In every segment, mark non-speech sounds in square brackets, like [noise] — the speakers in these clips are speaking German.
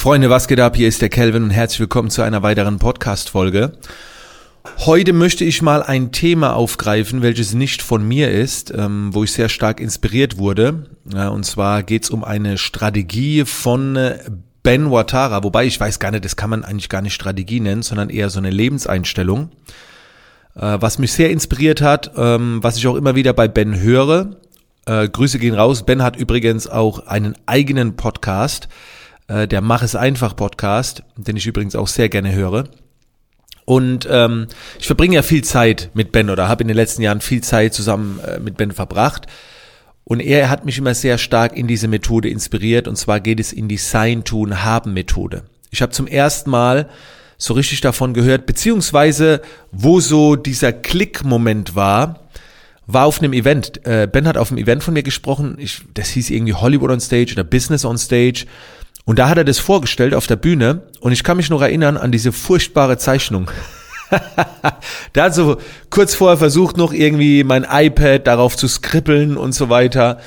Freunde, was geht ab? Hier ist der Kelvin und herzlich willkommen zu einer weiteren Podcast-Folge. Heute möchte ich mal ein Thema aufgreifen, welches nicht von mir ist, ähm, wo ich sehr stark inspiriert wurde. Und zwar geht es um eine Strategie von äh, Ben Watara, wobei ich weiß gar nicht, das kann man eigentlich gar nicht Strategie nennen, sondern eher so eine Lebenseinstellung. Äh, was mich sehr inspiriert hat, ähm, was ich auch immer wieder bei Ben höre. Äh, Grüße gehen raus. Ben hat übrigens auch einen eigenen Podcast, äh, der Mach es einfach Podcast, den ich übrigens auch sehr gerne höre. Und ähm, ich verbringe ja viel Zeit mit Ben oder habe in den letzten Jahren viel Zeit zusammen äh, mit Ben verbracht. Und er hat mich immer sehr stark in diese Methode inspiriert. Und zwar geht es in die Sein-Tun-Haben-Methode. Ich habe zum ersten Mal so richtig davon gehört, beziehungsweise wo so dieser Klick-Moment war, war auf einem Event. Äh, ben hat auf einem Event von mir gesprochen. Ich, das hieß irgendwie Hollywood on Stage oder Business on Stage. Und da hat er das vorgestellt auf der Bühne und ich kann mich noch erinnern an diese furchtbare Zeichnung. [laughs] der hat so kurz vorher versucht, noch irgendwie mein iPad darauf zu skribbeln und so weiter.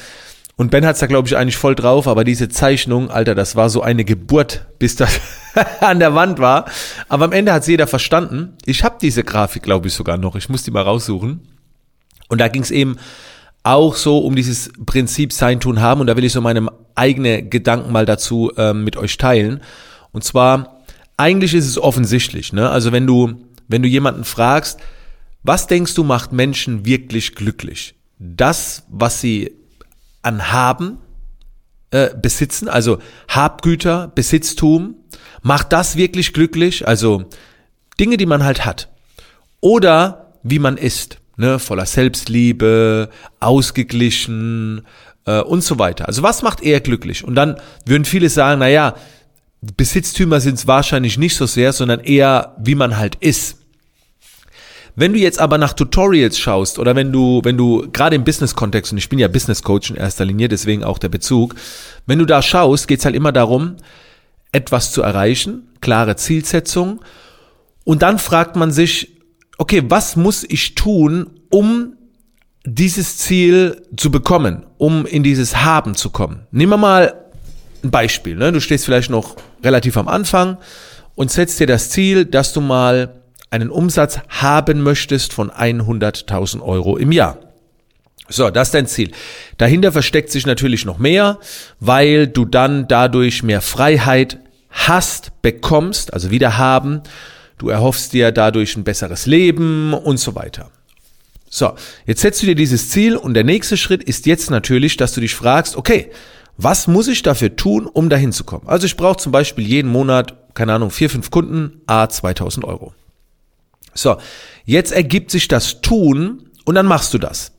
Und Ben hat's da, glaube ich, eigentlich voll drauf, aber diese Zeichnung, Alter, das war so eine Geburt, bis das [laughs] an der Wand war. Aber am Ende hat's jeder verstanden. Ich habe diese Grafik, glaube ich, sogar noch. Ich muss die mal raussuchen. Und da ging's eben auch so um dieses Prinzip Sein, Tun, Haben. Und da will ich so meine eigene Gedanken mal dazu ähm, mit euch teilen. Und zwar, eigentlich ist es offensichtlich. Ne? Also wenn du, wenn du jemanden fragst, was denkst du macht Menschen wirklich glücklich? Das, was sie an Haben äh, besitzen, also Habgüter, Besitztum, macht das wirklich glücklich? Also Dinge, die man halt hat. Oder wie man ist ne, voller Selbstliebe, ausgeglichen äh, und so weiter. Also was macht er glücklich? Und dann würden viele sagen, na ja, Besitztümer sind es wahrscheinlich nicht so sehr, sondern eher, wie man halt ist. Wenn du jetzt aber nach Tutorials schaust oder wenn du, wenn du gerade im Business-Kontext, und ich bin ja Business-Coach in erster Linie, deswegen auch der Bezug, wenn du da schaust, geht's halt immer darum, etwas zu erreichen, klare Zielsetzung, und dann fragt man sich, okay, was muss ich tun, um dieses Ziel zu bekommen, um in dieses Haben zu kommen? Nehmen wir mal ein Beispiel. Ne? Du stehst vielleicht noch relativ am Anfang und setzt dir das Ziel, dass du mal einen Umsatz haben möchtest von 100.000 Euro im Jahr. So, das ist dein Ziel. Dahinter versteckt sich natürlich noch mehr, weil du dann dadurch mehr Freiheit hast, bekommst, also wieder haben du erhoffst dir dadurch ein besseres Leben und so weiter. So, jetzt setzt du dir dieses Ziel und der nächste Schritt ist jetzt natürlich, dass du dich fragst, okay, was muss ich dafür tun, um dahin zu kommen? Also ich brauche zum Beispiel jeden Monat, keine Ahnung, vier, fünf Kunden, a 2000 Euro. So, jetzt ergibt sich das Tun und dann machst du das.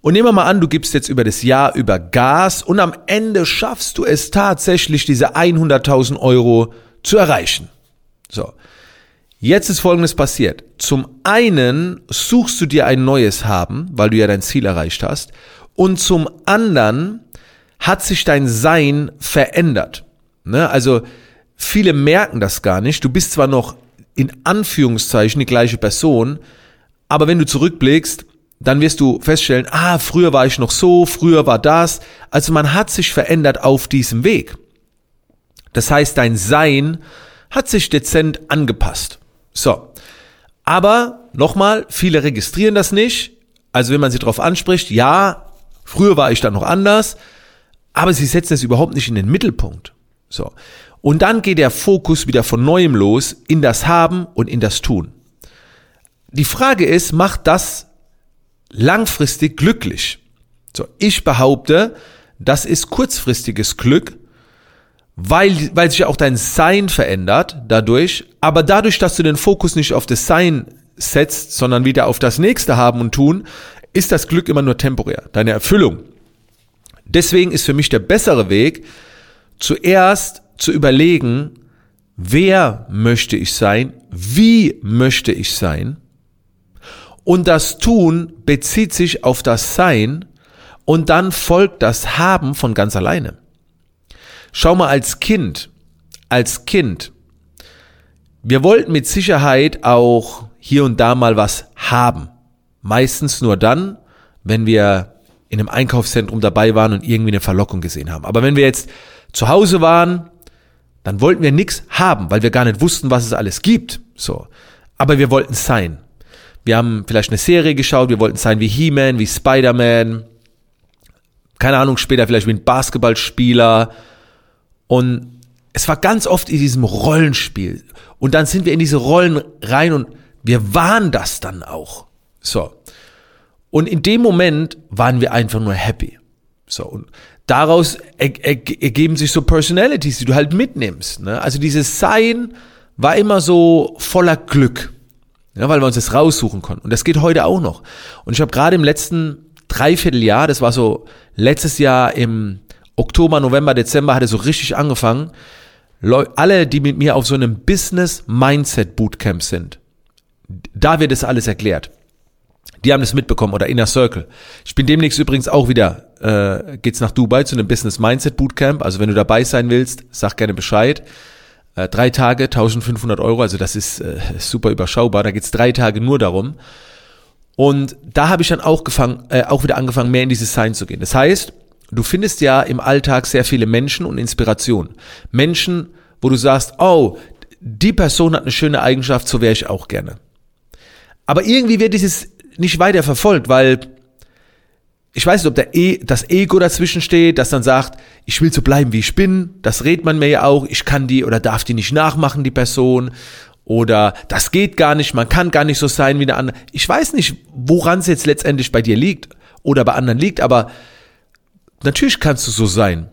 Und nehmen wir mal an, du gibst jetzt über das Jahr über Gas und am Ende schaffst du es tatsächlich, diese 100.000 Euro zu erreichen. So, Jetzt ist Folgendes passiert. Zum einen suchst du dir ein neues Haben, weil du ja dein Ziel erreicht hast. Und zum anderen hat sich dein Sein verändert. Ne? Also viele merken das gar nicht. Du bist zwar noch in Anführungszeichen die gleiche Person, aber wenn du zurückblickst, dann wirst du feststellen, ah, früher war ich noch so, früher war das. Also man hat sich verändert auf diesem Weg. Das heißt, dein Sein hat sich dezent angepasst. So. Aber nochmal, viele registrieren das nicht. Also wenn man sie darauf anspricht, ja, früher war ich da noch anders, aber sie setzen es überhaupt nicht in den Mittelpunkt. So. Und dann geht der Fokus wieder von neuem los in das Haben und in das Tun. Die Frage ist, macht das langfristig glücklich? So, ich behaupte, das ist kurzfristiges Glück, weil, weil sich auch dein Sein verändert dadurch, aber dadurch, dass du den Fokus nicht auf das Sein setzt, sondern wieder auf das nächste haben und tun, ist das Glück immer nur temporär, deine Erfüllung. Deswegen ist für mich der bessere Weg, zuerst zu überlegen, wer möchte ich sein, wie möchte ich sein, und das Tun bezieht sich auf das Sein und dann folgt das Haben von ganz alleine. Schau mal als Kind, als Kind, wir wollten mit Sicherheit auch hier und da mal was haben. Meistens nur dann, wenn wir in einem Einkaufszentrum dabei waren und irgendwie eine Verlockung gesehen haben. Aber wenn wir jetzt zu Hause waren, dann wollten wir nichts haben, weil wir gar nicht wussten, was es alles gibt. So. Aber wir wollten sein. Wir haben vielleicht eine Serie geschaut, wir wollten sein wie He-Man, wie Spider-Man. Keine Ahnung, später vielleicht wie ein Basketballspieler. Und es war ganz oft in diesem Rollenspiel. Und dann sind wir in diese Rollen rein und wir waren das dann auch. So. Und in dem Moment waren wir einfach nur happy. So. Und daraus ergeben sich so Personalities, die du halt mitnimmst. Ne? Also dieses Sein war immer so voller Glück. Ja, weil wir uns das raussuchen konnten. Und das geht heute auch noch. Und ich habe gerade im letzten Dreivierteljahr, das war so letztes Jahr im Oktober, November, Dezember, hat es so richtig angefangen. Alle, die mit mir auf so einem Business Mindset Bootcamp sind, da wird es alles erklärt. Die haben das mitbekommen oder Inner Circle. Ich bin demnächst übrigens auch wieder, äh, geht's nach Dubai zu einem Business Mindset Bootcamp. Also wenn du dabei sein willst, sag gerne Bescheid. Äh, drei Tage, 1500 Euro, also das ist äh, super überschaubar. Da geht's drei Tage nur darum. Und da habe ich dann auch, gefangen, äh, auch wieder angefangen, mehr in dieses Sein zu gehen. Das heißt, du findest ja im Alltag sehr viele Menschen und Inspiration. Menschen, wo du sagst, oh, die Person hat eine schöne Eigenschaft, so wäre ich auch gerne. Aber irgendwie wird dieses nicht weiter verfolgt, weil ich weiß nicht, ob der e, das Ego dazwischen steht, das dann sagt, ich will so bleiben, wie ich bin. Das redet man mir ja auch. Ich kann die oder darf die nicht nachmachen, die Person. Oder das geht gar nicht, man kann gar nicht so sein wie der andere. Ich weiß nicht, woran es jetzt letztendlich bei dir liegt oder bei anderen liegt, aber natürlich kannst du so sein.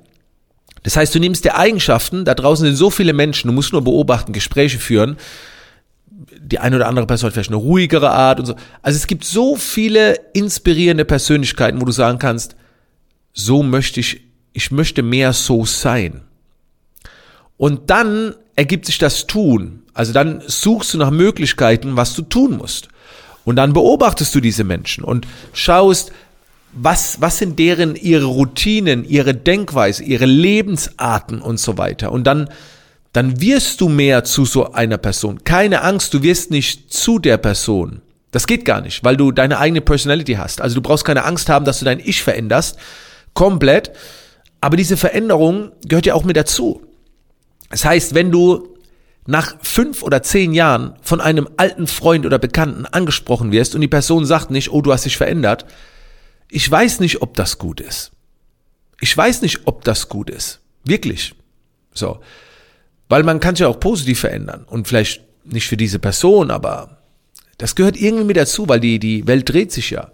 Das heißt, du nimmst dir Eigenschaften, da draußen sind so viele Menschen, du musst nur beobachten, Gespräche führen, die eine oder andere Person hat vielleicht eine ruhigere Art und so. Also es gibt so viele inspirierende Persönlichkeiten, wo du sagen kannst, so möchte ich, ich möchte mehr so sein. Und dann ergibt sich das Tun. Also dann suchst du nach Möglichkeiten, was du tun musst. Und dann beobachtest du diese Menschen und schaust, was, was sind deren ihre Routinen, ihre Denkweise, ihre Lebensarten und so weiter. Und dann dann wirst du mehr zu so einer Person. Keine Angst, du wirst nicht zu der Person. Das geht gar nicht, weil du deine eigene Personality hast. Also du brauchst keine Angst haben, dass du dein Ich veränderst. Komplett. Aber diese Veränderung gehört ja auch mit dazu. Das heißt, wenn du nach fünf oder zehn Jahren von einem alten Freund oder Bekannten angesprochen wirst und die Person sagt nicht, oh, du hast dich verändert, ich weiß nicht, ob das gut ist. Ich weiß nicht, ob das gut ist. Wirklich. So. Weil man kann sich ja auch positiv verändern und vielleicht nicht für diese Person, aber das gehört irgendwie mit dazu, weil die, die Welt dreht sich ja.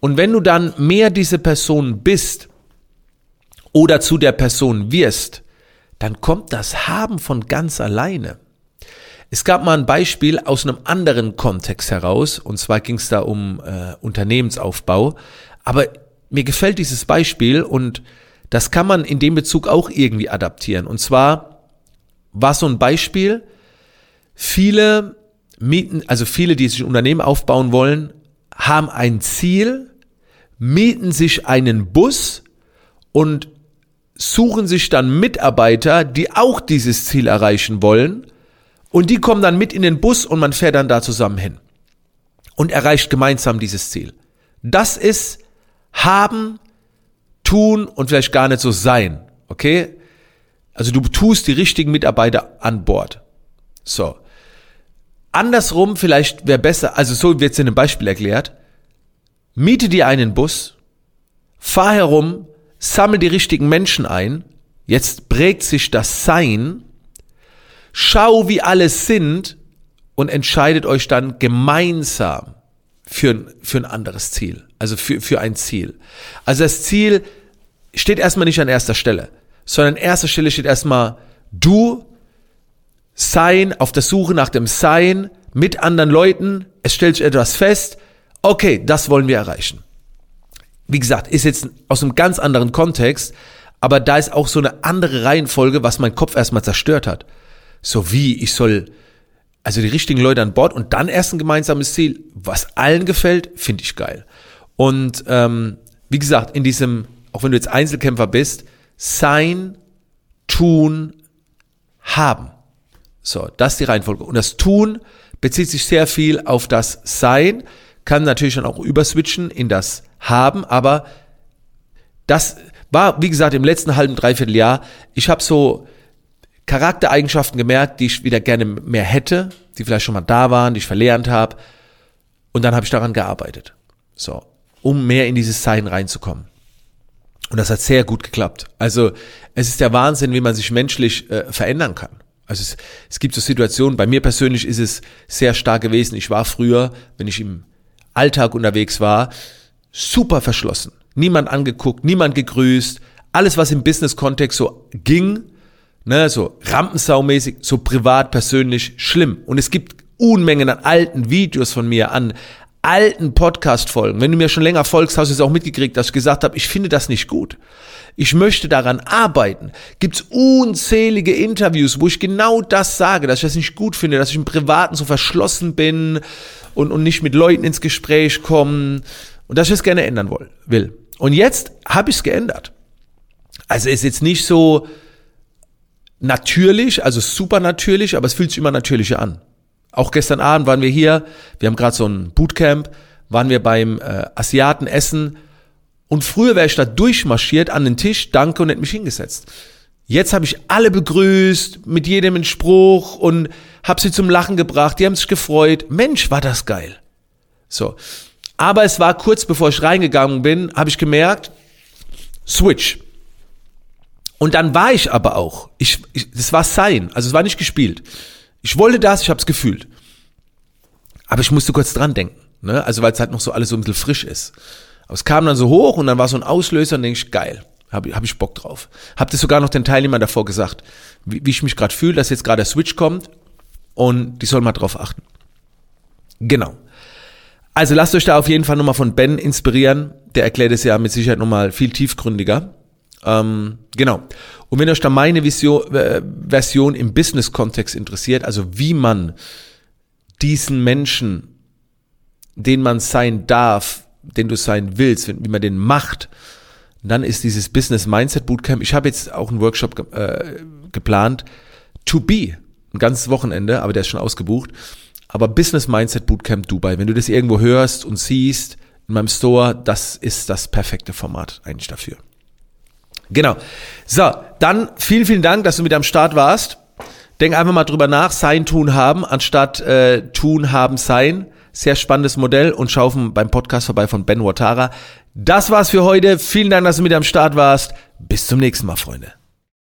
Und wenn du dann mehr diese Person bist oder zu der Person wirst, dann kommt das Haben von ganz alleine. Es gab mal ein Beispiel aus einem anderen Kontext heraus, und zwar ging es da um äh, Unternehmensaufbau. Aber mir gefällt dieses Beispiel und das kann man in dem Bezug auch irgendwie adaptieren. Und zwar war so ein Beispiel. Viele mieten, also viele, die sich ein Unternehmen aufbauen wollen, haben ein Ziel, mieten sich einen Bus und suchen sich dann Mitarbeiter, die auch dieses Ziel erreichen wollen. Und die kommen dann mit in den Bus und man fährt dann da zusammen hin und erreicht gemeinsam dieses Ziel. Das ist haben, tun und vielleicht gar nicht so sein. Okay? Also du tust die richtigen Mitarbeiter an Bord. So. Andersrum vielleicht wäre besser, also so wird es in einem Beispiel erklärt. Miete dir einen Bus, fahr herum, sammel die richtigen Menschen ein. Jetzt prägt sich das Sein. Schau, wie alle sind und entscheidet euch dann gemeinsam für ein, für ein anderes Ziel. Also für, für ein Ziel. Also das Ziel steht erstmal nicht an erster Stelle sondern an erster Stelle steht erstmal du, Sein, auf der Suche nach dem Sein mit anderen Leuten. Es stellt sich etwas fest. Okay, das wollen wir erreichen. Wie gesagt, ist jetzt aus einem ganz anderen Kontext, aber da ist auch so eine andere Reihenfolge, was mein Kopf erstmal zerstört hat. So wie, ich soll also die richtigen Leute an Bord und dann erst ein gemeinsames Ziel, was allen gefällt, finde ich geil. Und ähm, wie gesagt, in diesem, auch wenn du jetzt Einzelkämpfer bist, sein, tun, haben. So, das ist die Reihenfolge. Und das Tun bezieht sich sehr viel auf das Sein, kann natürlich dann auch überswitchen in das Haben, aber das war, wie gesagt, im letzten halben, dreiviertel Jahr, ich habe so Charaktereigenschaften gemerkt, die ich wieder gerne mehr hätte, die vielleicht schon mal da waren, die ich verlernt habe. Und dann habe ich daran gearbeitet. So, um mehr in dieses Sein reinzukommen. Und das hat sehr gut geklappt. Also es ist der Wahnsinn, wie man sich menschlich äh, verändern kann. Also es, es gibt so Situationen, bei mir persönlich ist es sehr stark gewesen. Ich war früher, wenn ich im Alltag unterwegs war, super verschlossen. Niemand angeguckt, niemand gegrüßt. Alles, was im Business-Kontext so ging, ne, so rampensaumäßig, so privat, persönlich, schlimm. Und es gibt Unmengen an alten Videos von mir, an alten Podcast-Folgen. Wenn du mir schon länger folgst, hast du es auch mitgekriegt, dass ich gesagt habe, ich finde das nicht gut. Ich möchte daran arbeiten. Gibt's unzählige Interviews, wo ich genau das sage, dass ich das nicht gut finde, dass ich im Privaten so verschlossen bin und, und nicht mit Leuten ins Gespräch komme und dass ich es gerne ändern will. Und jetzt habe ich es geändert. Also ist jetzt nicht so natürlich, also super natürlich, aber es fühlt sich immer natürlicher an. Auch gestern Abend waren wir hier, wir haben gerade so ein Bootcamp, waren wir beim äh, Asiaten essen und früher wäre ich da durchmarschiert an den Tisch, danke und hätte mich hingesetzt. Jetzt habe ich alle begrüßt, mit jedem einen Spruch und habe sie zum Lachen gebracht, die haben sich gefreut. Mensch, war das geil. So. Aber es war kurz bevor ich reingegangen bin, habe ich gemerkt, Switch. Und dann war ich aber auch. Ich, ich, das war sein, also es war nicht gespielt. Ich wollte das, ich habe es gefühlt. Aber ich musste kurz dran denken. Ne? Also weil es halt noch so alles so ein bisschen frisch ist. Aber es kam dann so hoch und dann war so ein Auslöser und denke ich, geil, habe hab ich Bock drauf. Hab das sogar noch den Teilnehmern davor gesagt, wie, wie ich mich gerade fühle, dass jetzt gerade der Switch kommt und die sollen mal drauf achten. Genau. Also lasst euch da auf jeden Fall nochmal von Ben inspirieren. Der erklärt es ja mit Sicherheit nochmal viel tiefgründiger. Ähm, genau. Und wenn euch da meine Vision, äh, Version im Business-Kontext interessiert, also wie man diesen Menschen, den man sein darf, den du sein willst, wie man den macht, dann ist dieses Business Mindset Bootcamp. Ich habe jetzt auch einen Workshop ge äh, geplant, to be, ein ganzes Wochenende, aber der ist schon ausgebucht. Aber Business Mindset Bootcamp Dubai, wenn du das irgendwo hörst und siehst in meinem Store, das ist das perfekte Format eigentlich dafür. Genau. So, dann vielen, vielen Dank, dass du mit am Start warst. Denk einfach mal drüber nach, sein, tun, haben, anstatt äh, tun, haben, sein. Sehr spannendes Modell und schau beim Podcast vorbei von Ben Watara. Das war's für heute. Vielen Dank, dass du mit am Start warst. Bis zum nächsten Mal, Freunde.